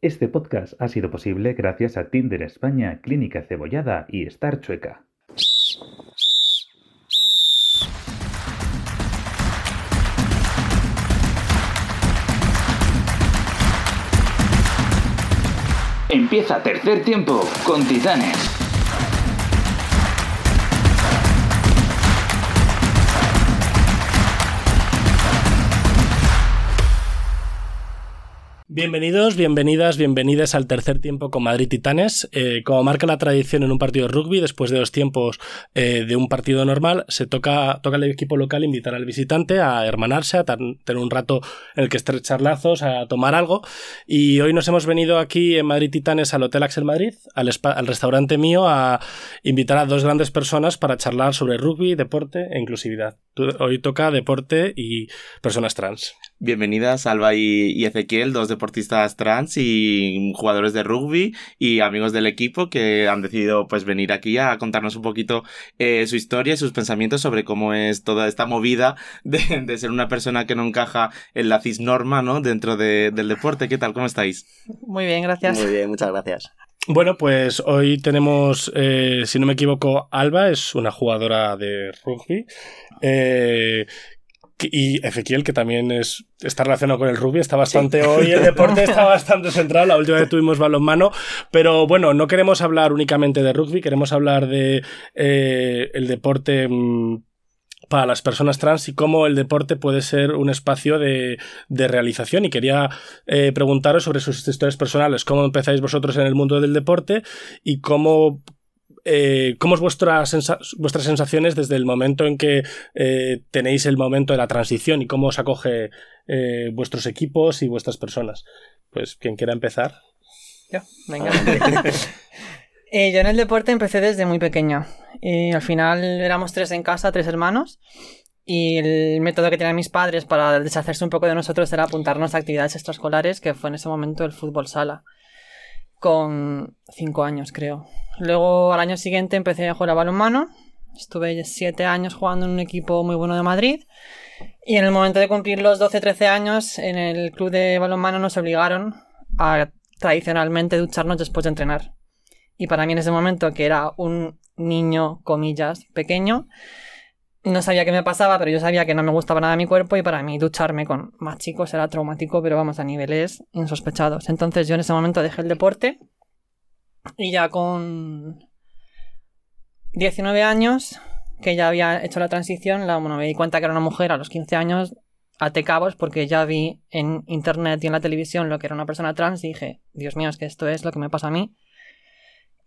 Este podcast ha sido posible gracias a Tinder España, Clínica Cebollada y Star Chueca. Empieza tercer tiempo con Titanes. Bienvenidos, bienvenidas, bienvenidas al tercer tiempo con Madrid Titanes. Eh, como marca la tradición en un partido de rugby, después de los tiempos eh, de un partido normal, se toca, toca al equipo local invitar al visitante a hermanarse, a tener un rato en el que estrechar lazos, a tomar algo. Y hoy nos hemos venido aquí en Madrid Titanes al Hotel Axel Madrid, al, al restaurante mío, a invitar a dos grandes personas para charlar sobre rugby, deporte e inclusividad. Hoy toca deporte y personas trans. Bienvenidas Alba y, Ezequiel, dos deportistas trans y jugadores de rugby y amigos del equipo que han decidido pues venir aquí a contarnos un poquito eh, su historia y sus pensamientos sobre cómo es toda esta movida de, ser una persona que no encaja en la cisnorma, ¿no? Dentro del deporte. ¿Qué tal? ¿Cómo estáis? Muy bien, gracias. Muy bien, muchas gracias. Bueno, pues hoy tenemos, eh, si no me equivoco, Alba es una jugadora de rugby. Eh, y Ezequiel, que también es, está relacionado con el rugby, está bastante hoy, el deporte está bastante centrado, la última vez tuvimos balonmano, pero bueno, no queremos hablar únicamente de rugby, queremos hablar de eh, el deporte mm, para las personas trans y cómo el deporte puede ser un espacio de, de realización. Y quería eh, preguntaros sobre sus historias personales, cómo empezáis vosotros en el mundo del deporte y cómo eh, ¿cómo es vuestras, vuestras sensaciones desde el momento en que eh, tenéis el momento de la transición y cómo os acoge eh, vuestros equipos y vuestras personas? Pues quien quiera empezar. Yo, venga. yo en el deporte empecé desde muy pequeño. Y al final éramos tres en casa, tres hermanos. Y el método que tenían mis padres para deshacerse un poco de nosotros era apuntarnos a actividades extraescolares, que fue en ese momento el fútbol sala. Con cinco años, creo. Luego al año siguiente empecé a jugar a balonmano. Estuve siete años jugando en un equipo muy bueno de Madrid. Y en el momento de cumplir los 12-13 años, en el club de balonmano nos obligaron a tradicionalmente ducharnos después de entrenar. Y para mí en ese momento, que era un niño, comillas, pequeño, no sabía qué me pasaba, pero yo sabía que no me gustaba nada mi cuerpo y para mí ducharme con más chicos era traumático, pero vamos, a niveles insospechados. Entonces yo en ese momento dejé el deporte y ya con 19 años, que ya había hecho la transición, la, bueno, me di cuenta que era una mujer a los 15 años, até cabos, porque ya vi en internet y en la televisión lo que era una persona trans y dije, Dios mío, es que esto es lo que me pasa a mí.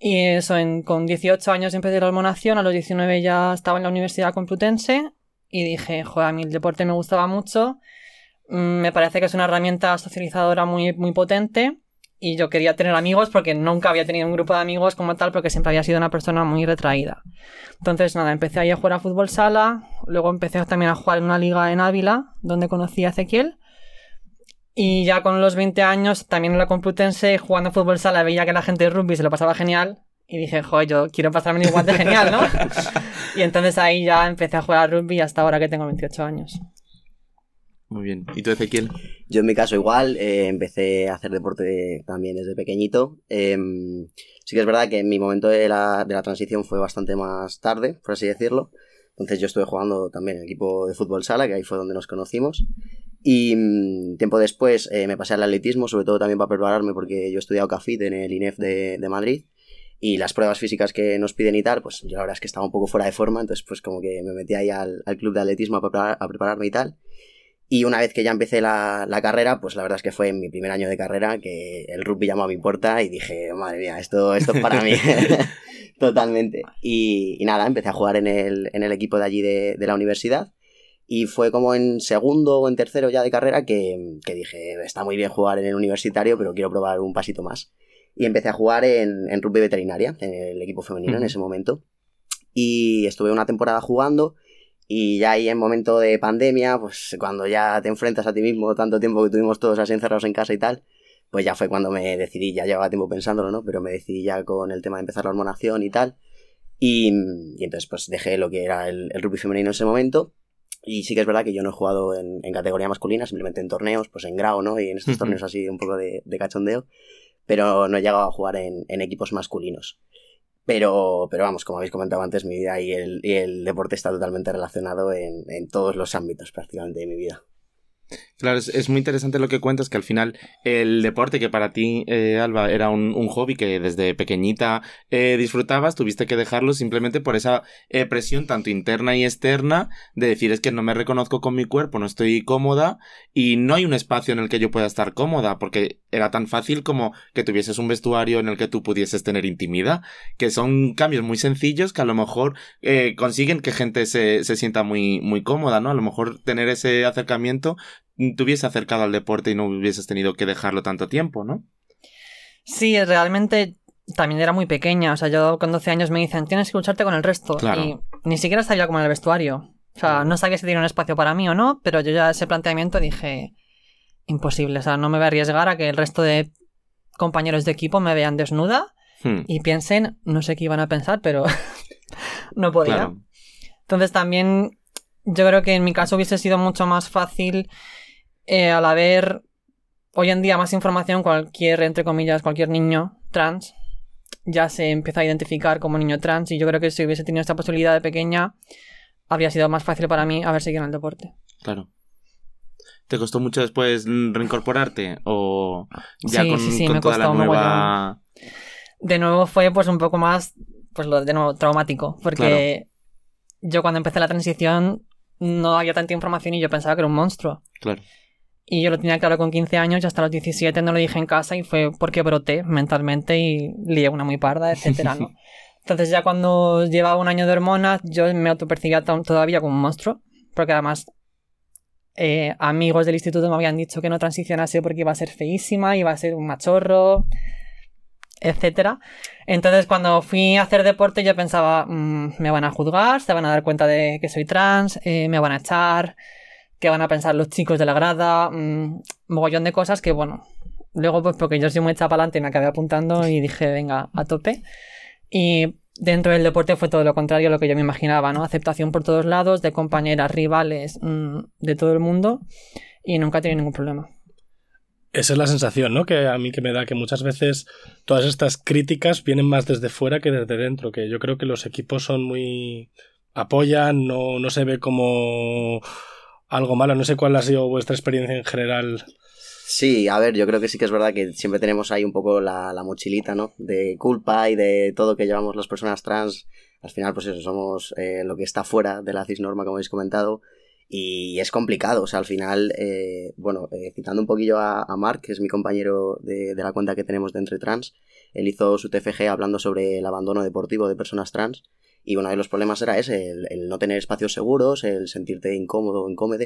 Y eso, en, con 18 años empecé la hormonación, a los 19 ya estaba en la Universidad Complutense y dije, joder, a mí el deporte me gustaba mucho, mm, me parece que es una herramienta socializadora muy, muy potente y yo quería tener amigos porque nunca había tenido un grupo de amigos como tal porque siempre había sido una persona muy retraída. Entonces, nada, empecé ahí a jugar a fútbol sala, luego empecé también a jugar en una liga en Ávila, donde conocí a Ezequiel. Y ya con los 20 años, también en la Complutense, jugando a fútbol sala, veía que la gente de rugby se lo pasaba genial. Y dije, joder, yo quiero pasarme igual de genial, ¿no? y entonces ahí ya empecé a jugar a rugby hasta ahora que tengo 28 años. Muy bien. ¿Y tú, Ezequiel? Yo en mi caso igual, eh, empecé a hacer deporte también desde pequeñito. Em, sí que es verdad que en mi momento de la, de la, transición fue bastante más tarde, por así decirlo. Entonces yo estuve jugando también en el equipo de fútbol sala, que ahí fue donde nos conocimos. Y mm, tiempo después eh, me pasé al atletismo, sobre todo también para prepararme, porque yo he estudiado CAFIT en el INEF de, de Madrid y las pruebas físicas que nos piden y tal, pues yo la verdad es que estaba un poco fuera de forma, entonces pues como que me metí ahí al, al club de atletismo a, preparar, a prepararme y tal. Y una vez que ya empecé la, la, carrera, pues la verdad es que fue en mi primer año de carrera que el rugby llamó a mi puerta y dije, madre mía, esto, esto es para mí. Totalmente. Y, y, nada, empecé a jugar en el, en el equipo de allí de, de, la universidad. Y fue como en segundo o en tercero ya de carrera que, que, dije, está muy bien jugar en el universitario, pero quiero probar un pasito más. Y empecé a jugar en, en rugby veterinaria, en el equipo femenino en ese momento. Y estuve una temporada jugando y ya ahí en momento de pandemia, pues cuando ya te enfrentas a ti mismo tanto tiempo que tuvimos todos así encerrados en casa y tal, pues ya fue cuando me decidí, ya llevaba tiempo pensándolo, ¿no? Pero me decidí ya con el tema de empezar la hormonación y tal. Y, y entonces pues dejé lo que era el, el, rugby femenino en ese momento. Y sí que es verdad que yo no he jugado en, en categoría masculina, simplemente en torneos, pues en grado, ¿no? Y en estos uh -huh. torneos así un poco de, de cachondeo. pero no he llegado a jugar en, en equipos masculinos. Pero, pero vamos, como habéis comentado antes, mi vida y el, y el deporte está totalmente relacionado en, en todos los ámbitos prácticamente de mi vida. Claro, es, muy interesante lo que cuentas, que al final el deporte que para ti, eh, Alba, era un, un, hobby que desde pequeñita eh, disfrutabas, tuviste que dejarlo simplemente por esa eh, presión tanto interna y externa de decir es que no me reconozco con mi cuerpo, no estoy cómoda y no hay un espacio en el que yo pueda estar cómoda, porque era tan fácil como que tuvieses un vestuario en el que tú pudieses tener intimidad, que son cambios muy sencillos que a lo mejor eh, consiguen que gente se, se sienta muy, muy cómoda, ¿no? A lo mejor tener ese acercamiento te hubiese acercado al deporte y no hubieses tenido que dejarlo tanto tiempo, ¿no? Sí, realmente también era muy pequeña. O sea, yo con 12 años me dicen, tienes que lucharte con el resto. Claro. Y ni siquiera sabía cómo era el vestuario. O sea, no sabía si tenía un espacio para mí o no, pero yo ya ese planteamiento dije, imposible. O sea, no me voy a arriesgar a que el resto de compañeros de equipo me vean desnuda Hmm. y piensen, no sé qué iban a pensar, pero no podía. Claro. Entonces también yo creo que en mi caso hubiese sido mucho más fácil eh, al haber hoy en día más información, cualquier, entre comillas, cualquier niño trans ya se empieza a identificar como niño trans y yo creo que si hubiese tenido esta posibilidad de pequeña habría sido más fácil para mí haber seguido en el deporte. Claro. ¿Te costó mucho después reincorporarte? ¿O ya Sí, con, sí, sí, con me toda la costó nueva... De nuevo fue pues un poco más, pues lo de nuevo, traumático, porque yo cuando empecé la transición no había tanta información y yo pensaba que era un monstruo. Claro. Y yo lo tenía claro con 15 años y hasta los 17 no lo dije en casa y fue porque broté mentalmente y lié una muy parda, etcétera, ¿no? Entonces ya cuando llevaba un año de hormonas yo me autopercibía to- todavía como un monstruo, porque además eh, amigos del instituto me habían dicho que no transicionase porque iba a ser feísima, iba a ser un machorro, etcétera. Entonces cuando fui a hacer deporte yo pensaba, "Mm, me van a juzgar, se van a dar cuenta de que soy trans, eh, me van a echar, qué van a pensar los chicos de la grada, mm, mogollón de cosas que bueno, luego pues porque yo soy muy para adelante me acabé apuntando y dije, venga, a tope. Y dentro del deporte fue todo lo contrario a lo que yo me imaginaba, ¿no? Aceptación por todos lados, de compañeras, rivales, mm, de todo el mundo y nunca he tenido ningún problema. Esa es la sensación, ¿no? Que a mí que me da que muchas veces todas estas críticas vienen más desde fuera que desde dentro, que yo creo que los equipos son muy apoyan, no, no se ve como algo malo. No sé cuál ha sido vuestra experiencia en general. Sí, a ver, yo creo que sí que es verdad que siempre tenemos ahí un poco la, la mochilita, ¿no? De culpa y de todo que llevamos las personas trans. Al final, pues eso, somos eh, lo que está fuera de la cisnorma, como habéis comentado. Y es complicado, o sea, al final, eh, bueno, eh, citando un poquillo a, Mark, que es mi compañero de, de la cuenta que tenemos de Entre Trans, él hizo su TFG hablando sobre el abandono deportivo de personas trans. Y uno de los problemas era ese, el, el no tener espacios seguros, el sentirte incómodo o incómodo.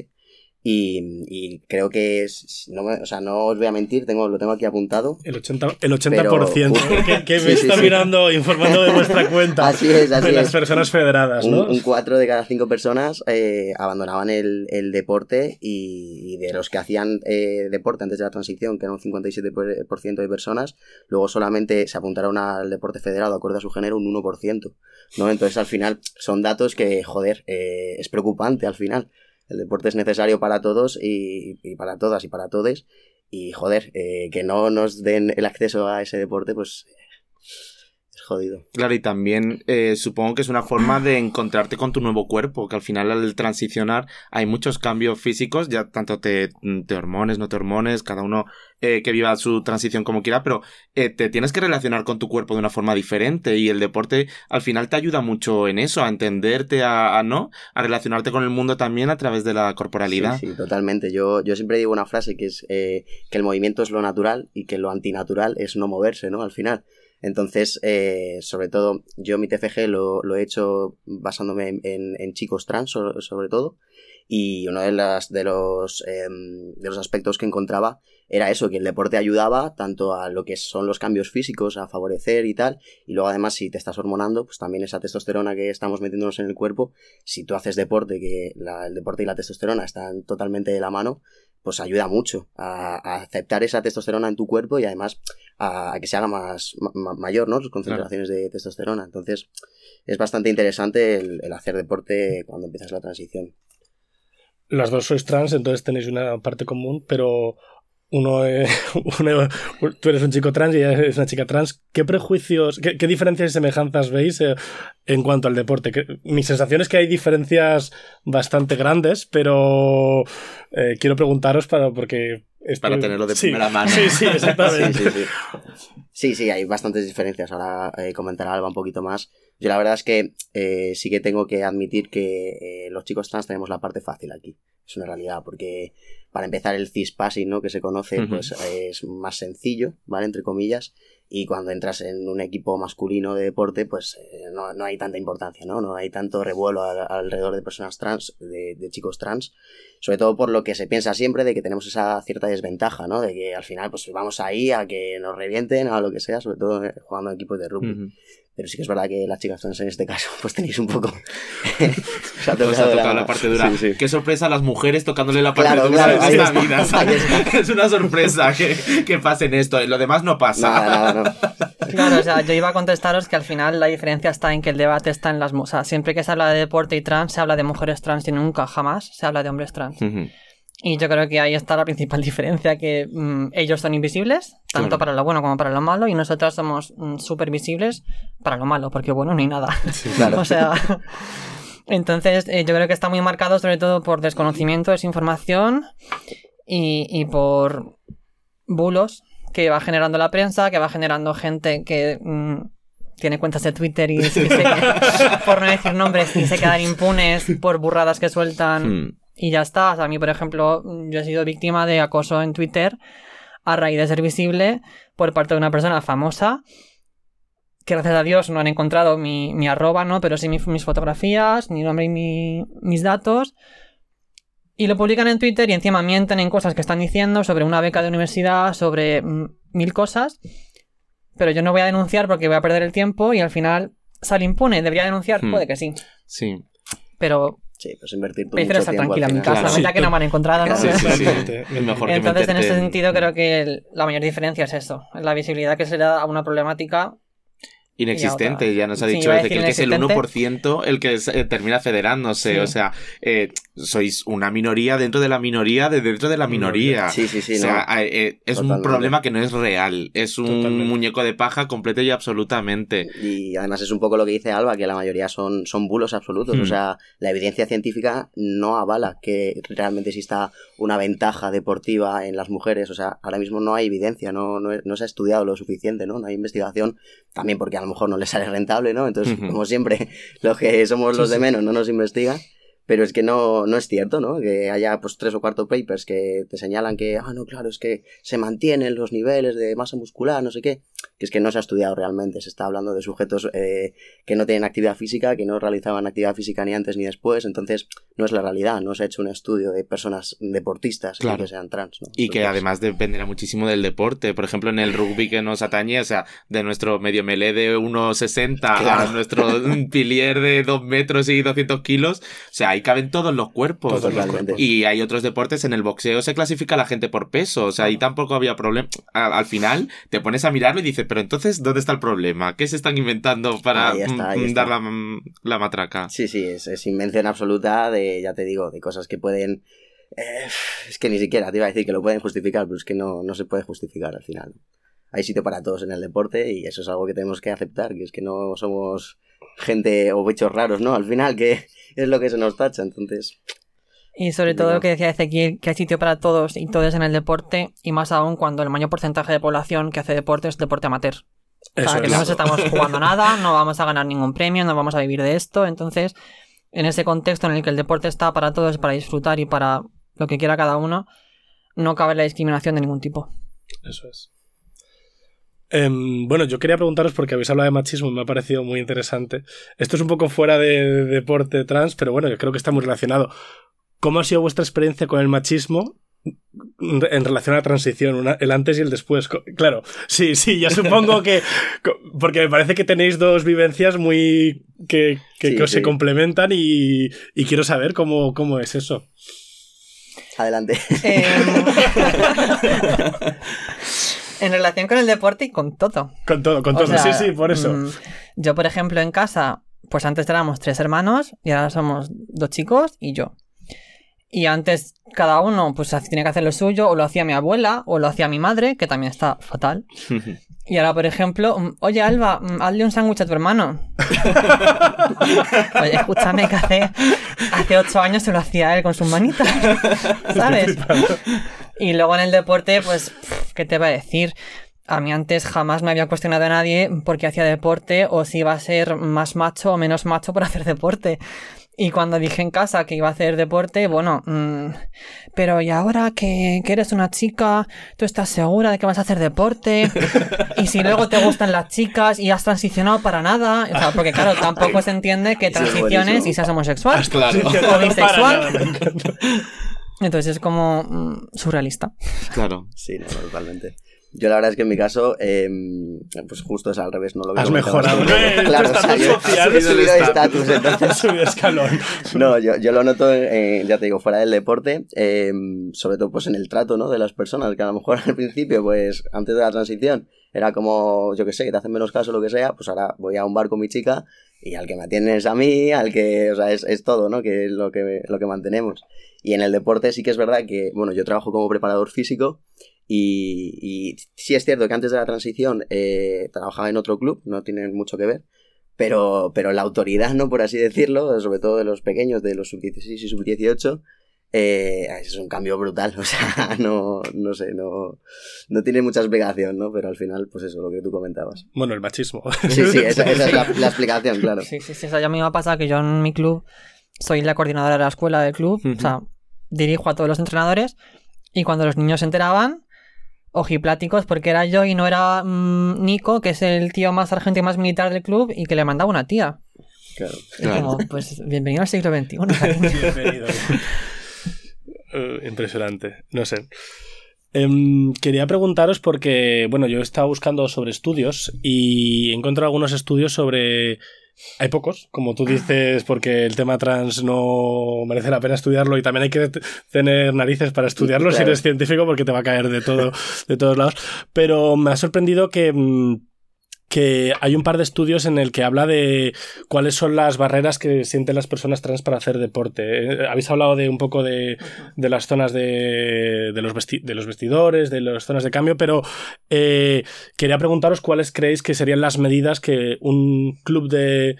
Y, y creo que es, no o sea, no os voy a mentir, tengo, lo tengo aquí apuntado. El 80%, el 80% Pero- que, que Sí, me está sí. mirando, informando de vuestra cuenta. Así es, así de las personas federadas, ¿no? Un, un cuatro de cada cinco personas eh, abandonaban el, el deporte y, y de los que hacían eh, deporte antes de la transición, que era un 57% de personas, luego solamente se apuntaron al deporte federado acorde a su género un 1%. ¿no? Entonces al final son datos que, joder, eh, es preocupante al final. El deporte es necesario para todos y, para todas y para todes. Y joder, eh, que no nos den el acceso a ese deporte, pues es jodido. Claro, y también eh, supongo que es una forma de encontrarte con tu nuevo cuerpo, que al final al transicionar hay muchos cambios físicos, ya tanto te, te hormones, no te hormones, cada uno eh, que viva su transición como quiera, pero eh, te tienes que relacionar con tu cuerpo de una forma diferente y el deporte al final te ayuda mucho en eso, a entenderte, a, a no, a relacionarte con el mundo también a través de la corporalidad. Sí, sí, totalmente. Yo, yo siempre digo una frase que es eh, que el movimiento es lo natural y que lo antinatural es no moverse, ¿no? Al final. Entonces, eh, sobre todo, yo mi TFG lo, lo he hecho basándome en, en- chicos trans, so- sobre todo, y uno de, las, de, los, em, de los aspectos que encontraba era eso, que el deporte ayudaba tanto a lo que son los cambios físicos, a favorecer y tal, y luego además si te estás hormonando, pues también esa testosterona que estamos metiéndonos en el cuerpo, si tú haces deporte, que la- el deporte y la testosterona están totalmente de la mano, pues ayuda mucho a, a aceptar esa testosterona en tu cuerpo y además a, a que se haga más ma- ma- mayor, ¿no? Las concentraciones de testosterona. Entonces, es bastante interesante el, el hacer deporte cuando empiezas la transición. Las dos sois trans, entonces tenéis una parte común, pero uno, uno- tú eres un chico trans y ella es una chica trans. ¿Qué prejuicios, qué, qué diferencias y semejanzas veis eh, en cuanto al deporte? Que, mi sensación es que hay diferencias bastante grandes, pero eh, quiero preguntaros para porque estoy- Para tenerlo de Sí, primera mano. Sí, sí, exactamente. Sí, sí, sí. Sí, sí, hay bastantes diferencias. Ahora eh, comentará Alba un poquito más. Yo la verdad es que eh, sí que tengo que admitir que eh, los chicos trans tenemos la parte fácil aquí. Es una realidad, porque para empezar el cispassing, ¿no? Que se conoce, pues es más sencillo, ¿vale? Entre comillas. Y cuando entras en un equipo masculino de deporte, pues eh, no, no hay tanta importancia, ¿no? No hay tanto revuelo al- alrededor de personas trans, de, de chicos trans sobre todo por lo que se piensa siempre de que tenemos esa cierta desventaja, ¿no? De que al final pues vamos ahí a que nos revienten a lo que sea, sobre todo eh, jugando en equipos de rugby. Pero sí que es verdad que las chicas trans en este caso pues tenéis un poco... Os ha Os ha tocado la, la- parte dura. Sí, sí. Qué sorpresa a las mujeres tocándole la parte Claro, dura claro, de está, vida. Es una sorpresa que, que pasen esto. Lo demás no pasa. Nada, nada, no. Claro, o sea, yo iba a contestaros que al final la diferencia está en que el debate está en las... O sea, siempre que se habla de deporte y trans, se habla de mujeres trans y nunca, jamás, se habla de hombres trans. Ujú. Y yo creo que ahí está la principal diferencia, que mm, ellos son invisibles, tanto Claro. para lo bueno como para lo malo, y nosotras somos mm, súper visibles para lo malo, porque bueno, no hay nada. Claro. o sea... Entonces, eh, yo creo que está muy marcado sobre todo por desconocimiento, desinformación y, y por bulos que va generando la prensa, que va generando gente que mm, tiene cuentas de Twitter y, se- por no decir nombres, y se quedan impunes por burradas que sueltan Hmm. Y ya está. O sea, a mí, por ejemplo, yo he sido víctima de acoso en Twitter a raíz de ser visible por parte de una persona famosa que gracias a Dios no han encontrado mi, mi arroba, ¿no? Pero sí mi- mis fotografías, mi nombre y mi- mis datos. Y lo publican en Twitter y encima mienten en cosas que están diciendo sobre una beca de universidad, sobre mm, mil cosas. Pero yo no voy a denunciar porque voy a perder el tiempo y al final sale impune. ¿Debería denunciar? Hmm. Puede que sí. Sí. Pero Sí, pues invertir tu mucho estar tranquila en casa. Claro. Sí, que no me han encontrado, ¿no? Sí, sí, sí. Es mejor que Entonces, en ese sentido, creo que el- la mayor diferencia es eso. La visibilidad que se le da a una problemática. Inexistente, ya nos ha dicho decir que es el inexistente. 1% el que es- eh, termina federándose. Sí. O sea, eh, sois una minoría dentro de la minoría de dentro de la minoría. Sí, sí, sí, o sea, no. eh, es un problema que no es real. Es un Totalmente. muñeco de paja completo y absolutamente. Y además es un poco lo que dice Alba, que la mayoría son, son bulos absolutos. Hmm. O sea, la evidencia científica no avala que realmente exista una ventaja deportiva en las mujeres. O sea, ahora mismo no hay evidencia, no, no, no se ha estudiado lo suficiente, ¿no? No hay investigación, también porque a lo mejor no les sale rentable, ¿no? Entonces, como siempre, los que somos los de menos no nos investigan. Pero es que no, no es cierto, ¿no? Que haya pues tres o cuatro papers que te señalan que, ah, no, claro, es que se mantienen los niveles de masa muscular, no sé qué. Que es que no se ha estudiado realmente. Se está hablando de sujetos eh, que no tienen actividad física, que no realizaban actividad física ni antes ni después. Entonces, no es la realidad. No se ha hecho un estudio de personas deportistas Claro. que sean trans, ¿no? Y que además dependerá muchísimo del deporte. Por ejemplo, en el rugby que nos atañe, o sea, de nuestro medio melé de 1,60 a Claro. nuestro pilier de 2 metros y 200 kilos, o sea, ahí caben todos los cuerpos. Y hay otros deportes, en el boxeo se clasifica la gente por peso, o sea, ahí tampoco había problema. Al, al final te pones a mirarlo y dices, pero entonces, ¿dónde está el problema? ¿Qué se están inventando para Ahí está, ahí mm, está. dar la, la matraca? Sí, sí, es, es invención absoluta de, ya te digo, de cosas que pueden... eh, es que ni siquiera te iba a decir que lo pueden justificar, pero es que no, no se puede justificar al final. Hay sitio para todos en el deporte y eso es algo que tenemos que aceptar, que es que no somos gente o bichos raros, ¿no? Al final, que es lo que se nos tacha, entonces... Y sobre todo lo que decía Ezequiel, que hay sitio para todos y todos en el deporte, y más aún cuando el mayor porcentaje de población que hace deporte es deporte amateur. O sea, Eso que es. no nos estamos jugando nada, no vamos a ganar ningún premio, no vamos a vivir de esto. Entonces, en ese contexto en el que el deporte está para todos, para disfrutar y para lo que quiera cada uno, no cabe la discriminación de ningún tipo. Eso es. Em, bueno, yo quería preguntaros porque habéis hablado de machismo y me ha parecido muy interesante. Esto es un poco fuera de, de deporte trans, pero bueno, yo creo que está muy relacionado. ¿Cómo ha sido vuestra experiencia con el machismo en relación a la transición, una- el antes y el después? Claro, sí, sí, ya supongo que... Porque me parece que tenéis dos vivencias muy... que, que, Sí, que os se sí. complementan y, y quiero saber cómo, cómo es eso. Adelante. Em, en relación con el deporte y con todo. Con todo, con O todo. sea, sí, sí, por eso. mm, yo, por ejemplo, en casa, pues antes éramos tres hermanos y ahora somos dos chicos y yo. Y antes cada uno pues tenía que hacer lo suyo, o lo hacía mi abuela, o lo hacía mi madre, que también está fatal. Y ahora, por ejemplo, mm, oye Alba, mm, hazle un sándwich a tu hermano. oye, escúchame que hace, hace ocho años se lo hacía él con sus manitas. ¿Sabes? Y luego en el deporte, pues, pff, ¿qué te va a decir? A mí antes jamás me había cuestionado a nadie porque hacía deporte o si iba a ser más macho o menos macho por hacer deporte. Y cuando dije en casa que iba a hacer deporte, bueno, mm, pero ¿y ahora que, que eres una chica, tú estás segura de que vas a hacer deporte? Y si luego te gustan las chicas y has transicionado para nada, o sea, porque claro, tampoco se entiende que transiciones y seas homosexual Claro, o bisexual. Entonces es como mm, surrealista. claro. Sí, no, totalmente. Yo la verdad es que en mi caso, eh, pues justo es al revés, no lo veo. Has mejorado. En tu Claro, o sea, estatus yo social, he has subido de estatus, entonces Has subido escalón. No, yo, yo lo noto, eh, ya te digo, fuera del deporte, eh, sobre todo pues en el trato, ¿no? De las personas, que a lo mejor al principio, pues antes de la transición, era como, yo que sé, que te hacen menos caso, lo que sea, pues ahora voy a un bar con mi chica y al que me atienden es a mí, al que, o sea, es, es todo, ¿no? Que es lo que, lo que mantenemos. Y en el deporte sí que es verdad que, bueno, yo trabajo como preparador físico y, y sí es cierto que antes de la transición eh, trabajaba en otro club, no tiene mucho que ver, pero, pero la autoridad, ¿no? Por así decirlo, sobre todo de los pequeños, de los sub-16 y sub-18, eh, es un cambio brutal, o sea, no, no sé, no, no tiene mucha explicación, ¿no? Pero al final, pues eso, lo que tú comentabas. Bueno, el machismo. Sí, sí, esa, esa es la, la explicación, claro. Sí, sí, sí. O sea, ya a me ha pasado que yo en mi club soy la coordinadora de la escuela del club. O sea, dirijo a todos los entrenadores. Y cuando los niños se enteraban, ojipláticos, porque era yo y no era mm, Nico, que es el tío más sargento y más militar del club, y que le mandaba una tía. claro. Y Claro. como, pues bienvenido al siglo XXI. Bienvenido. Eh, impresionante. No sé. Em, quería preguntaros porque, bueno, yo he estado buscando sobre estudios y he encontrado algunos estudios sobre... Hay pocos, como tú dices, porque el tema trans no merece la pena estudiarlo y también hay que tener narices para estudiarlo si eres científico porque te va a caer de todo, de todos lados. Pero me ha sorprendido que, mm, que hay un par de estudios en el que habla de cuáles son las barreras que sienten las personas trans para hacer deporte. Eh, Habéis hablado de un poco de, de las zonas de, de, los vesti- de los vestidores, de las zonas de cambio, pero eh, quería preguntaros cuáles creéis que serían las medidas que un club de,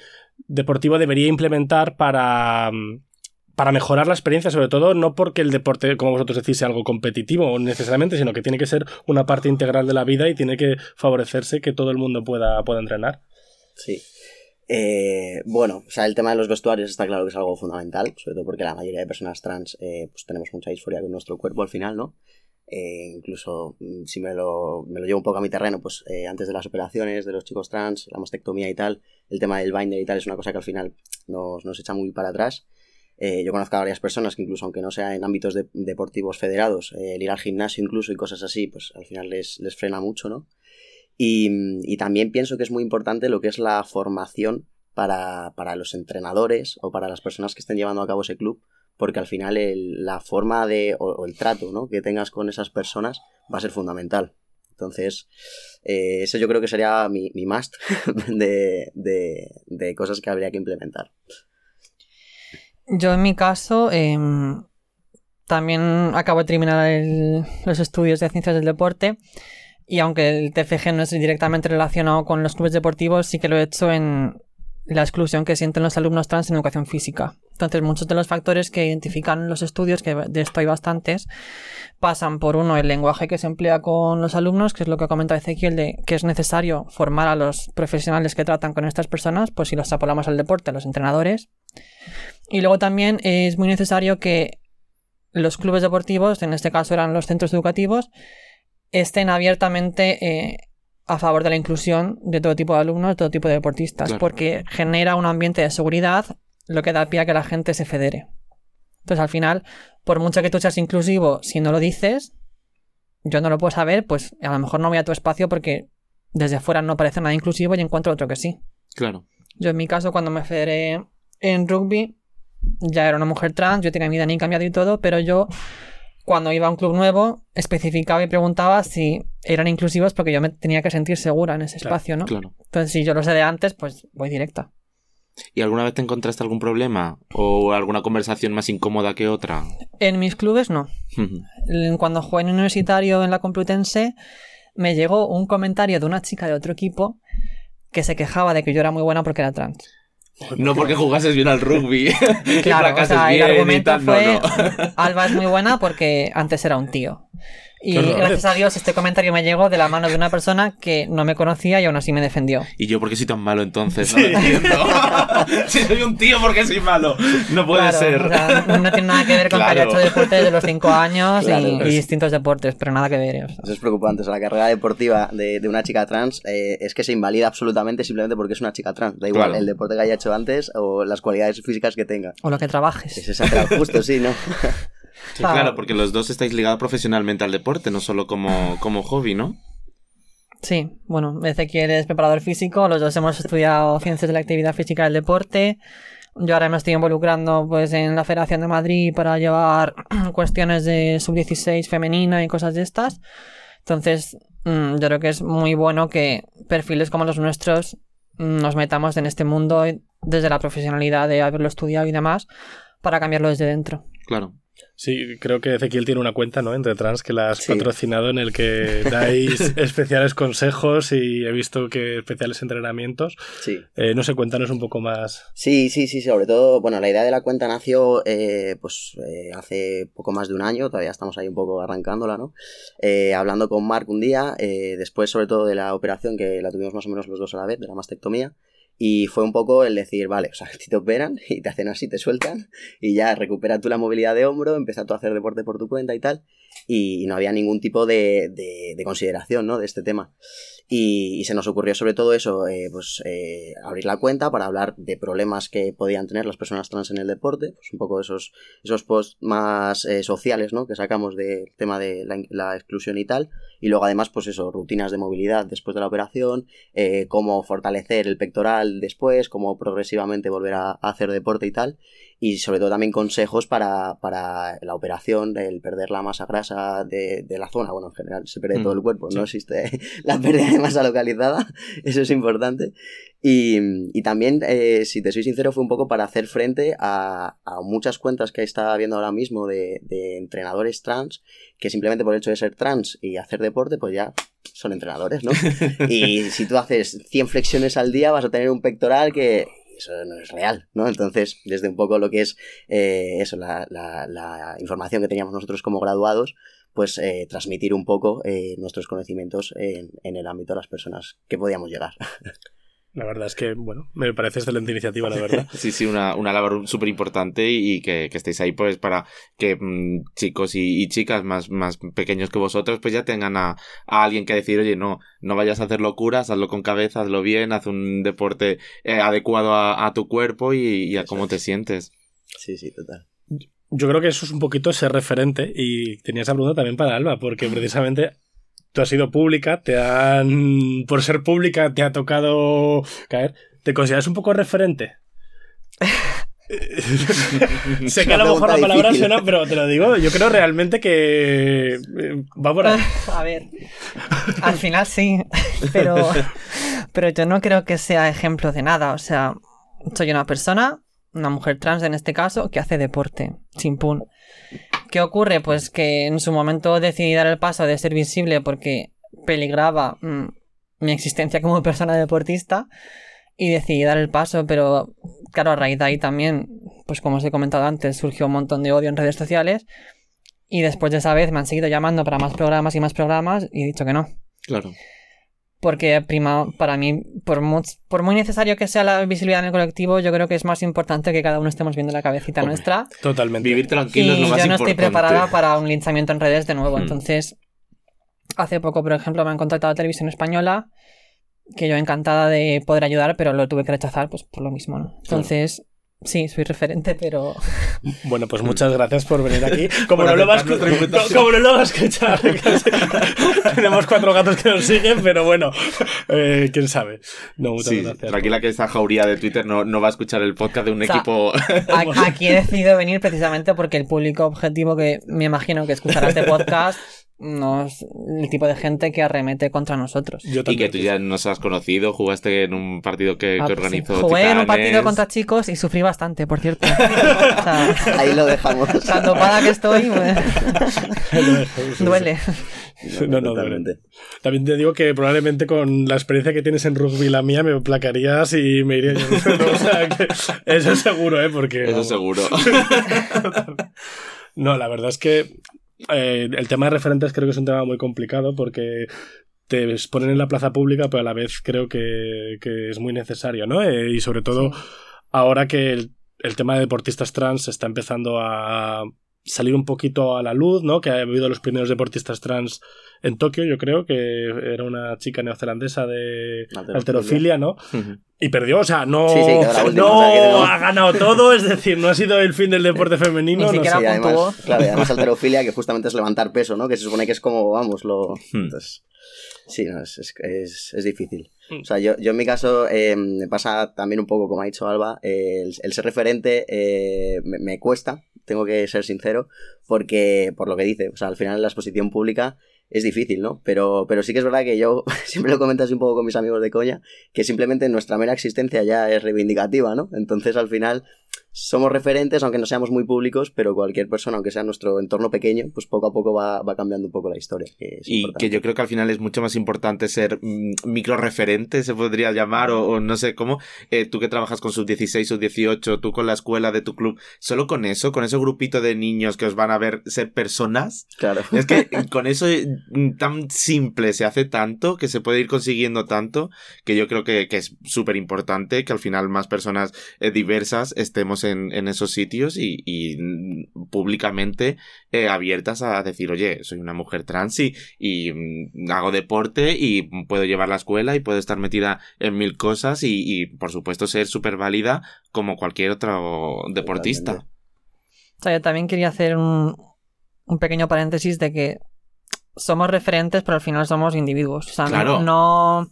deportivo debería implementar para, para mejorar la experiencia, sobre todo no porque el deporte, como vosotros decís, sea algo competitivo necesariamente, sino que tiene que ser una parte integral de la vida y tiene que favorecerse que todo el mundo pueda, pueda entrenar. Sí. Eh, bueno, o sea, el tema de los vestuarios está claro que es algo fundamental, sobre todo porque la mayoría de personas trans eh, pues tenemos mucha disforia con nuestro cuerpo al final, ¿no? Eh, incluso mm, si me lo, me lo llevo un poco a mi terreno, pues eh, antes de las operaciones de los chicos trans, la mastectomía y tal, el tema del binder y tal es una cosa que al final nos, nos echa muy para atrás. Eh, yo conozco a varias personas que incluso aunque no sea en ámbitos de- deportivos federados, eh, el ir al gimnasio incluso y cosas así, pues al final les, les frena mucho, ¿no? Y, y también pienso que es muy importante lo que es la formación para, para los entrenadores o para las personas que estén llevando a cabo ese club, porque al final el- la forma de, o, o el trato ¿no? que tengas con esas personas va a ser fundamental. Entonces, eh, eso yo creo que sería mi, mi must de, de, de cosas que habría que implementar. Yo en mi caso em, también acabo de terminar el- los estudios de ciencias del deporte y aunque el TFG no es directamente relacionado con los clubes deportivos, sí que lo he hecho en la exclusión que sienten los alumnos trans en educación física. Entonces muchos de los factores que identifican los estudios, que de esto hay bastantes, pasan por uno el lenguaje que se emplea con los alumnos, que es lo que ha comentado Ezequiel, de que es necesario formar a los profesionales que tratan con estas personas, pues si los apolamos al deporte, a los entrenadores. Y luego también es muy necesario que los clubes deportivos, en este caso eran los centros educativos, estén abiertamente eh, a favor de la inclusión de todo tipo de alumnos, de todo tipo de deportistas, Claro. porque genera un ambiente de seguridad, lo que da pie a que la gente se federe. Entonces, al final, por mucho que tú seas inclusivo, si no lo dices, yo no lo puedo saber, pues a lo mejor no voy a tu espacio porque desde fuera no parece nada inclusivo y encuentro otro que sí. Claro. Yo en mi caso, cuando me federé en rugby, ya era una mujer trans, yo tenía mi DNI cambiado y todo, pero yo, cuando iba a un club nuevo, especificaba y preguntaba si eran inclusivos porque yo me tenía que sentir segura en ese Claro, espacio, ¿no? Claro. Entonces, si yo lo sé de antes, pues voy directa. ¿Y alguna vez te encontraste algún problema? ¿O alguna conversación más incómoda que otra? En mis clubes no. Cuando jugué en universitario en la Complutense, me llegó un comentario de una chica de otro equipo que se quejaba de que yo era muy buena porque era trans. No porque jugases bien al rugby. Claro, o sea, el argumento tal, no, fue no. Alba es muy buena porque antes era un tío. Y gracias a Dios este comentario me llegó de la mano de una persona que no me conocía y aún así me defendió. Y yo, ¿por qué soy tan malo entonces? No lo entiendo. si soy un tío, ¿por qué soy malo? No puede Claro, ser. o sea, no tiene nada que ver con que haya Claro. hecho deporte desde los 5 años Claro, y, es- y distintos deportes, pero nada que ver. o sea. Eso es preocupante. O sea, la carrera deportiva de, de una chica trans eh, es que se invalida absolutamente simplemente porque es una chica trans. Da igual Claro. el deporte que haya hecho antes o las cualidades físicas que tenga. O lo que trabajes. Es exactamente justo, sí, ¿no? Sí, claro, porque los dos estáis ligados profesionalmente al deporte, no solo como, como hobby, ¿no? Sí, bueno, Ezequiel es preparador físico, los dos hemos estudiado ciencias de la actividad física del deporte. Yo ahora me estoy involucrando pues en la Federación de Madrid para llevar cuestiones de sub-16 femenina y cosas de estas. Entonces, mm, yo creo que es muy bueno que perfiles como los nuestros mm, nos metamos en este mundo desde la profesionalidad de haberlo estudiado y demás para cambiarlo desde dentro. Claro. Sí, creo que Ezequiel tiene una cuenta, ¿no? Entre trans que la has Sí. patrocinado en el que dais especiales consejos y he visto que especiales entrenamientos. Sí. Eh, no sé, cuéntanos un poco más. Sí, sí, sí, sobre todo, bueno, la idea de la cuenta nació eh, pues eh, hace poco más de un año, todavía estamos ahí un poco arrancándola, ¿no? Hablando con Mark un día, después sobre todo de la operación que la tuvimos más o menos los dos a la vez, de la mastectomía, y fue un poco el decir, vale, o sea, ti te operan y te hacen así, te sueltan, y ya recupera tú la movilidad de hombro, empieza tú a hacer deporte por tu cuenta y tal, y, no había ningún tipo de, de, de consideración, ¿no? De este tema. Y, se nos ocurrió sobre todo eso, eh, pues eh, abrir la cuenta para hablar de problemas que podían tener las personas trans en el deporte, pues un poco esos, esos posts más eh, sociales, ¿no? Que sacamos del tema de la, exclusión y tal. Y luego además, pues eso, rutinas de movilidad después de la operación, eh, cómo fortalecer el pectoral después, cómo progresivamente volver a hacer deporte y tal. Y sobre todo también consejos para, para la operación, el perder la masa grasa de, de la zona. Bueno, en general se pierde Mm, todo el cuerpo, sí. no existe la pérdida de masa localizada, eso es importante. Y, y también, eh, si te soy sincero, fue un poco para hacer frente a, a muchas cuentas que está habiendo ahora mismo de, de entrenadores trans, que simplemente por el hecho de ser trans y hacer deporte, pues ya son entrenadores, ¿no? Y si tú haces 100 flexiones al día, vas a tener un pectoral que eso no es real, ¿no? Entonces, desde un poco lo que es eh, eso, la, la, la información que teníamos nosotros como graduados, pues eh, transmitir un poco eh, nuestros conocimientos en, en el ámbito de las personas que podíamos llegar. La verdad es que, bueno, me parece excelente iniciativa, la verdad. Sí, sí, una, una labor súper importante y que, que estéis ahí pues para que mm, chicos y, y chicas más, más pequeños que vosotros pues ya tengan a, a alguien que decir, oye, no, no vayas a hacer locuras, hazlo con cabeza, hazlo bien, haz un deporte eh, adecuado a, a tu cuerpo y, y a cómo te sientes. Sí, sí, total. Yo creo que eso es un poquito ser referente y tenía esa pregunta también para Alba, porque precisamente tú has sido pública, te han. Por ser pública, te ha tocado caer. ¿Te consideras un poco referente? sé que a lo mejor la palabra difícil. suena, pero te lo digo, yo creo realmente que eh, va por ahí. A ver, al final sí, pero, pero yo no creo que sea ejemplo de nada. O sea, soy una persona, una mujer trans en este caso, que hace deporte, chimpún. ¿Qué ocurre? Pues que en su momento decidí dar el paso de ser visible porque peligraba mm, mi existencia como persona deportista y decidí dar el paso, pero claro, a raíz de ahí también, pues como os he comentado antes, surgió un montón de odio en redes sociales y después de esa vez me han seguido llamando para más programas y más programas y he dicho que no. Claro. Porque prima, para mí, por, mu- por muy necesario que sea la visibilidad en el colectivo, yo creo que es más importante que cada uno estemos viendo la cabecita Hombre, nuestra. Totalmente. Vivir Y tranquilo es lo yo más no estoy preparada para un linchamiento en redes de nuevo. Hmm. Entonces, hace poco, por ejemplo, me han contactado a Televisión Española, que yo encantada de poder ayudar, pero lo tuve que rechazar pues por lo mismo, ¿no? Entonces, sí, soy referente, pero... Bueno, pues muchas gracias por venir aquí. Como, no, lo vas, como no lo vas a escuchar, tenemos cuatro gatos que nos siguen, pero bueno, eh, quién sabe. No, muchas Sí, gracias. tranquila que esta jauría de Twitter no, no va a escuchar el podcast de un O sea, equipo... Aquí he decidido venir precisamente porque el público objetivo que me imagino que escuchará este podcast no es el tipo de gente que arremete contra nosotros. Yo Y que tú ya nos has conocido, jugaste en un partido que, Ah, que sí. organizó Jugué en un partido contra chicos y sufrí bastante, por cierto. O sea, Ahí lo dejamos. tan dopada que estoy, pues, duele. No, no, Totalmente. También te digo que probablemente con la experiencia que tienes en rugby la mía me placarías y me iría yo. O sea, que eso es seguro, ¿eh? Porque. Eso vamos. seguro. No, la verdad es que eh, el tema de referentes creo que es un tema muy complicado porque te ponen en la plaza pública, pero a la vez creo que, que es muy necesario, ¿no? Eh, y sobre todo ahora que el, el tema de deportistas trans está empezando a salir un poquito a la luz, ¿no? Que ha habido los primeros deportistas trans en Tokio, yo creo, que era una chica neozelandesa de alterofilia, ¿no? Y perdió, o sea, no, Sí, sí, quedó la última, no o sea, que no. ha ganado todo, es decir, no ha sido el fin del deporte femenino. Ni no siquiera sé. Sí, puntuó. además, claro, y además alterofilia, que justamente es levantar peso, ¿no? Que se supone que es como, vamos, lo... Hmm. Entonces, sí, no, es, es, es, es difícil. Hmm. O sea, yo, yo en mi caso eh, me pasa también un poco, como ha dicho Alba, eh, el, el ser referente eh, me, me cuesta, tengo que ser sincero, porque, por lo que dice, o sea, al final la exposición pública es difícil, ¿no? Pero, pero sí que es verdad que yo siempre lo comento así un poco con mis amigos de coña, que simplemente nuestra mera existencia ya es reivindicativa, ¿no? Entonces al final somos referentes, aunque no seamos muy públicos, pero cualquier persona, aunque sea nuestro entorno pequeño, pues poco a poco va, va cambiando un poco la historia. Que Y importante. que yo creo que al final es mucho más importante ser mm, microreferente, se podría llamar, o, o no sé cómo. Eh, tú que trabajas con sub 16, sub 18, tú con la escuela de tu club, solo con eso, con ese grupito de niños que os van a ver ser personas, Claro. es que con eso mm, tan simple se hace tanto, que se puede ir consiguiendo tanto, que yo creo que, que es súper importante que al final más personas eh, diversas estemos en, en esos sitios y, y, mm, públicamente eh, abiertas a decir, oye, soy una mujer trans y, y, mm, hago deporte y puedo llevar la escuela y puedo estar metida en mil cosas y, y, por supuesto ser súper válida como cualquier otro deportista. Totalmente. O sea, yo también quería hacer un, un pequeño paréntesis de que somos referentes, pero al final somos individuos. O sea, no- Claro. no.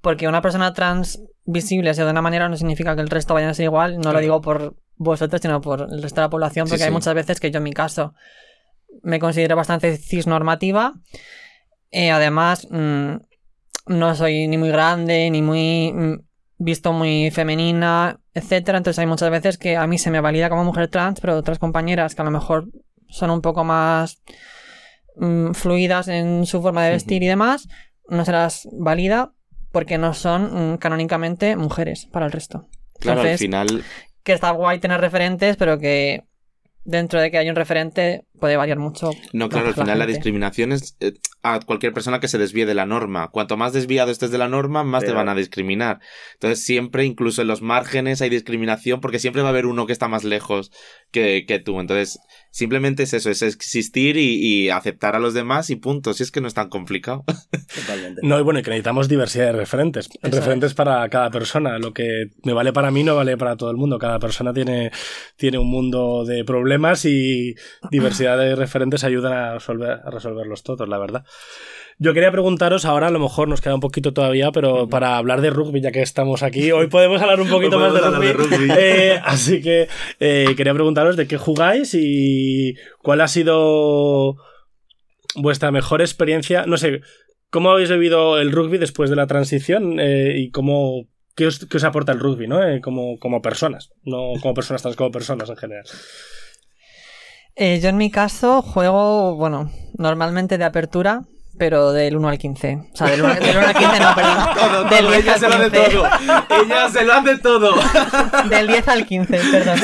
Porque una persona trans visible sea de una manera no significa que el resto vaya a ser igual. No lo digo por vosotros, sino por el resto de la población, Sí, porque hay muchas veces que yo en mi caso me considero bastante cisnormativa. Eh, además, mm, no soy ni muy grande, ni muy mm, visto muy femenina, etcétera. Entonces hay muchas veces que a mí se me valida como mujer trans, pero otras compañeras que a lo mejor son un poco más mm, fluidas en su forma de vestir y demás, no se las valida porque no son mm, canónicamente mujeres para el resto. Claro, al final que está guay tener referentes, pero que dentro de que hay un referente puede variar mucho. No, claro, al la final la discriminación es eh, a cualquier persona que se desvíe de la norma. Cuanto más desviado estés de la norma, más te van a discriminar. Entonces siempre, incluso en los márgenes, hay discriminación porque siempre va a haber uno que está más lejos que, que tú. Entonces, simplemente es eso, es existir y, y aceptar a los demás y punto. Si es que no es tan complicado. Totalmente. No, y bueno, y que necesitamos diversidad de referentes. Eso referentes para cada persona. Lo que me vale para mí no vale para todo el mundo. Cada persona tiene, tiene un mundo de problemas y diversidad de referentes ayudan a, resolver, a resolverlos todos, la verdad. Yo quería preguntaros, ahora a lo mejor nos queda un poquito todavía, pero para hablar de rugby, ya que estamos aquí, hoy podemos hablar un poquito más de rugby. de rugby. Eh, así que eh, quería preguntaros de qué jugáis y cuál ha sido vuestra mejor experiencia. No sé, ¿cómo habéis vivido el rugby después de la transición eh, y cómo qué os, qué os aporta el rugby, ¿no? Eh, como, como personas, no como personas trans, como personas en general. Eh, yo en mi caso juego, bueno, normalmente de apertura, pero del 1 al 15. O sea, del 1, del 1 al 15 no, perdón. del 10 ella al se lo hace 15. todo. Ella se lo hace todo. Del 10 al 15, perdón.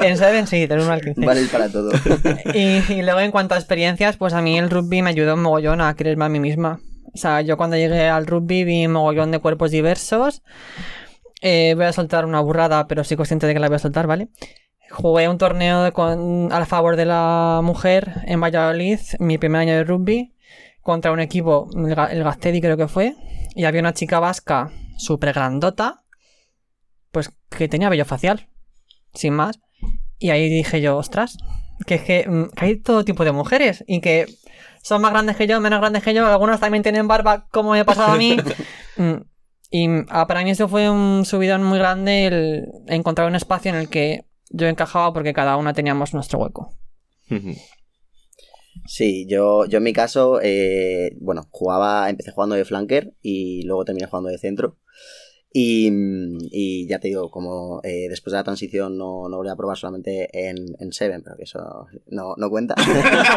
en Seven sí, del 1 al 15. Vale para todo. Y, y luego en cuanto a experiencias, pues a mí el rugby me ayudó un mogollón a creerme a mí misma. O sea, yo cuando llegué al rugby vi un mogollón de cuerpos diversos. Eh, voy a soltar una burrada, pero soy consciente de que la voy a soltar, ¿vale? Jugué un torneo de- con, a favor de la mujer en Valladolid, mi primer año de rugby, contra un equipo, el, Ga- el Gaztedi creo que fue, y había una chica vasca súper grandota, pues que tenía vello facial, sin más. Y ahí dije yo, ostras, que que, mm, que hay todo tipo de mujeres y que son más grandes que yo, menos grandes que yo, algunos también tienen barba como me ha pasado a mí. Mm, y ah, para mí eso fue un subidón muy grande el encontrar un espacio en el que yo encajaba porque cada una teníamos nuestro hueco. Sí, yo, yo en mi caso, eh, bueno, jugaba, empecé jugando de flanker y luego terminé jugando de centro. Y, y ya te digo, como eh, después de la transición no, no volví a probar solamente en, en Seven, pero que eso no, no cuenta.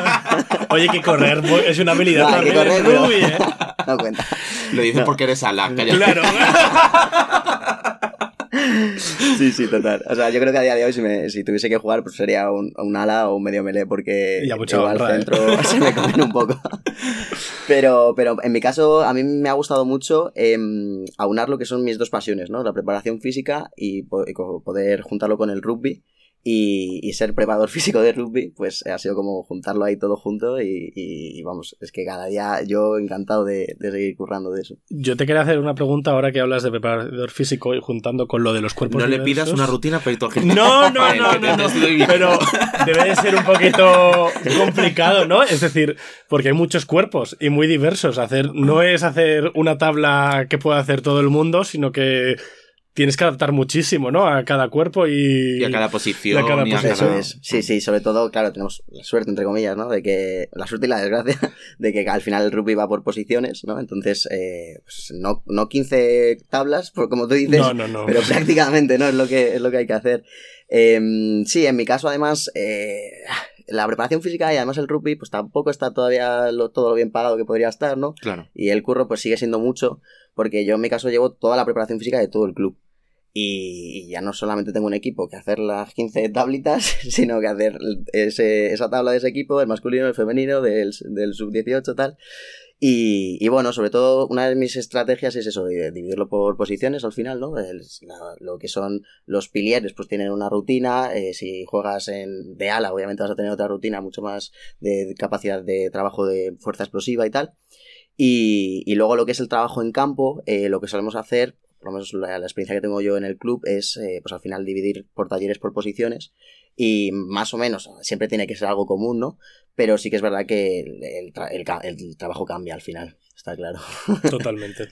Oye, que correr es una habilidad No, también. que correr, no. ¿eh? no cuenta. Lo dices No. porque eres Ala. Claro. Sí, sí, total. O sea, yo creo que a día de hoy si, me, si tuviese que jugar, pues sería un, un ala o un medio melee porque Y a mucha igual honra, ¿eh? centro se me comen un poco. Pero, pero en mi caso, a mí me ha gustado mucho em, aunar lo que son mis dos pasiones, ¿no? La preparación física y, po- y co- poder juntarlo con el rugby. Y, y ser preparador físico de rugby, pues ha sido como juntarlo ahí todo junto y, y- y vamos, es que cada día yo encantado de, de seguir currando de eso. Yo te quería hacer una pregunta ahora que hablas de preparador físico y juntando con lo de los cuerpos No le pidas una rutina para ir todo No, no, no, no, no. viendo. Pero debe de ser un poquito complicado, ¿no? Es decir, porque hay muchos cuerpos y muy diversos. Hacer, no es hacer una tabla que pueda hacer todo el mundo, sino que tienes que adaptar muchísimo, ¿no? A cada cuerpo y. Y a cada posición. Y a cada y a posición. Eso cada- es. Sí, sí, sobre todo, claro, tenemos la suerte, entre comillas, ¿no? De que, la suerte y la desgracia, de que al final el rugby va por posiciones, ¿no? Entonces, eh, pues no, no 15 tablas, por como tú dices, No, no, no. pero prácticamente, ¿no? Es lo que, es lo que hay que hacer. Eh, sí, en mi caso, además, eh, la preparación física y además el rugby, pues tampoco está todavía lo- todo lo bien pagado que podría estar, ¿no? Claro. Y el curro pues sigue siendo mucho, porque yo en mi caso llevo toda la preparación física de todo el club. Y, ya no solamente tengo un equipo que hacer las 15 tablitas, sino que hacer ese- esa tabla de ese equipo, el masculino, el femenino, del, del sub-18, tal. Y, bueno, sobre todo, una de mis estrategias es eso, de dividirlo por posiciones al final, ¿no? Lo que son los pilieres, pues tienen una rutina. eh, si juegas en, de ala, obviamente vas a tener otra rutina mucho más de capacidad de trabajo de fuerza explosiva y tal. Y, y luego lo que es el trabajo en campo, eh, lo que solemos hacer, por lo menos la, la experiencia que tengo yo en el club, es eh, pues al final dividir por talleres por posiciones y más o menos, siempre tiene que ser algo común, ¿no? Pero sí que es verdad que el, el tra- el el trabajo cambia al final, está claro. Totalmente.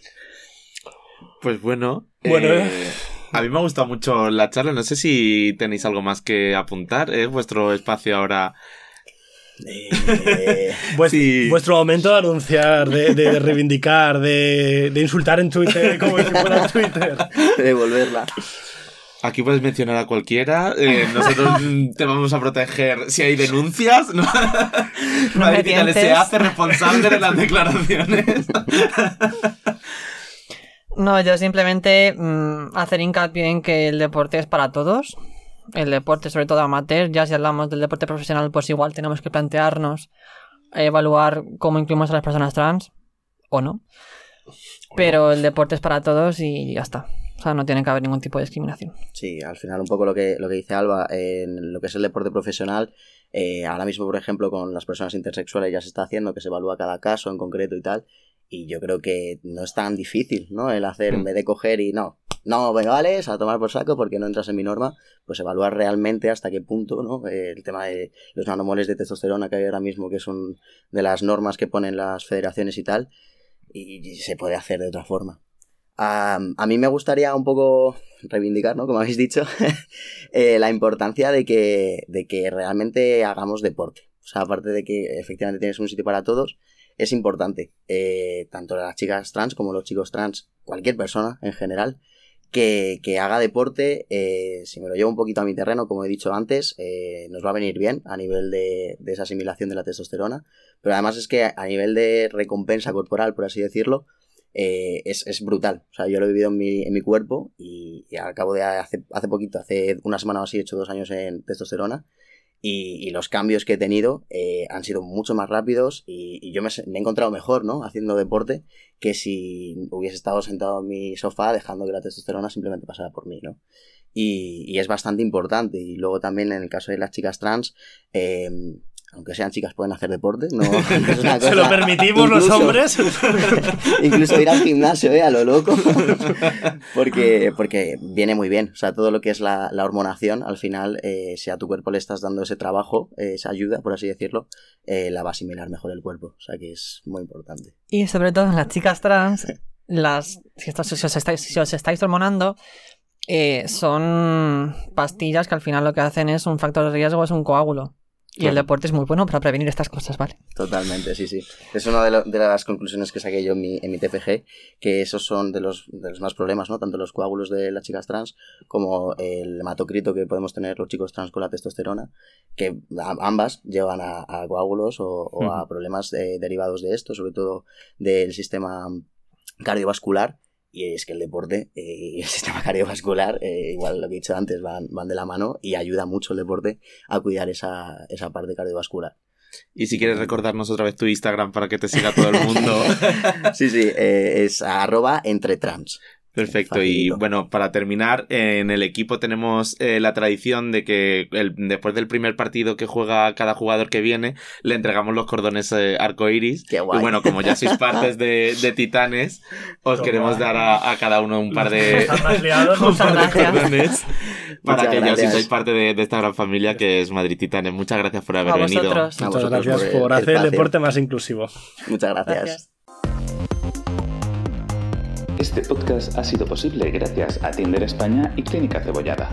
Pues bueno. Bueno, eh, a mí me ha gustado mucho la charla. No sé si tenéis algo más que apuntar. Es vuestro espacio ahora. Eh, Sí. Vuestro momento de anunciar, de, de reivindicar, de, de insultar en Twitter como si fuera Twitter. devolverla. Aquí puedes mencionar a cualquiera. eh, nosotros te vamos a proteger si hay denuncias. ¿no? Digital se hace responsable de las declaraciones. No, yo simplemente mm, hacer hincapié en que el deporte es para todos. El deporte, sobre todo amateur, ya si hablamos del deporte profesional, pues igual tenemos que plantearnos evaluar cómo incluimos a las personas trans o no. Pero el deporte es para todos y ya está. O sea, no tiene que haber ningún tipo de discriminación. Sí, al final un poco lo que, lo que dice Alba, en lo que es el deporte profesional, eh, ahora mismo, por ejemplo, con las personas intersexuales ya se está haciendo que se evalúa cada caso en concreto y tal, y yo creo que no es tan difícil, ¿no? El hacer, en Mm. vez de coger y no, no me vales a tomar por saco porque no entras en mi norma, pues evaluar realmente hasta qué punto, ¿no? Eh, el tema de los nanomoles de testosterona que hay ahora mismo, que son de las normas que ponen las federaciones y tal, y, se puede hacer de otra forma. A, a mí me gustaría un poco reivindicar, ¿no? Como habéis dicho, eh, la importancia de que, de que realmente hagamos deporte. O sea, aparte de que efectivamente tienes un sitio para todos, es importante, eh, tanto las chicas trans como los chicos trans, cualquier persona en general, que, haga deporte, eh, si me lo llevo un poquito a mi terreno, como he dicho antes, eh, nos va a venir bien a nivel de, de esa asimilación de la testosterona, pero además es que a nivel de recompensa corporal, por así decirlo, eh, es, es brutal. O sea, yo lo he vivido en mi, en mi cuerpo y, y al cabo de hace, hace poquito, hace una semana o así, he hecho dos años en testosterona y, los cambios que he tenido eh, han sido mucho más rápidos y, yo me, me he encontrado mejor, ¿no? Haciendo deporte que si hubiese estado sentado en mi sofá dejando que la testosterona simplemente pasara por mí, ¿no? Y, y es bastante importante. Y luego también en el caso de las chicas trans, eh, aunque sean chicas, pueden hacer deporte. No, no es una ¿Se lo permitimos los hombres? Incluso ir al gimnasio, ¿eh? A lo loco. porque, porque viene muy bien. O sea, todo lo que es la, la hormonación, al final, eh, si a tu cuerpo le estás dando ese trabajo, eh, esa ayuda, por así decirlo, eh, la va a asimilar mejor el cuerpo. O sea, que es muy importante. Y sobre todo en las chicas trans, las, si os, estáis, si os estáis hormonando, eh, son pastillas que al final lo que hacen es un factor de riesgo, es un coágulo. Y el deporte es muy bueno para prevenir estas cosas, ¿vale? Totalmente, sí, sí. Es una de, lo- de las conclusiones que saqué yo en mi, en mi TFG, que esos son de los, de los más problemas, ¿no? Tanto los coágulos de las chicas trans como el hematocrito que podemos tener los chicos trans con la testosterona, que ambas llevan a, a coágulos o, o a problemas eh, derivados de esto, sobre todo del sistema cardiovascular. Y es que el deporte eh, y el sistema cardiovascular, eh, igual lo que he dicho antes, van, van de la mano y ayuda mucho el deporte a cuidar esa, esa parte cardiovascular. Y si quieres recordarnos otra vez tu Instagram para que te siga todo el mundo. Sí, sí, eh, es arroba entre trans. Perfecto. Y bueno, para terminar, en el equipo tenemos eh, la tradición de que el- después del primer partido que juega cada jugador que viene, le entregamos los cordones eh, arcoiris. Qué guay. Y bueno, como ya sois partes de, de Titanes, os Toma. queremos dar a, a cada uno un par de, liados. un par cordones para Muchas que ya gracias. sintáis parte de, de esta gran familia que es Madrid Titanes. Muchas gracias por haber A venido. vosotros. A Muchas vosotros gracias por por, el hacer el deporte más inclusivo. Muchas gracias. Gracias. Este podcast ha sido posible gracias a Tinder España y Clínica Cebollada.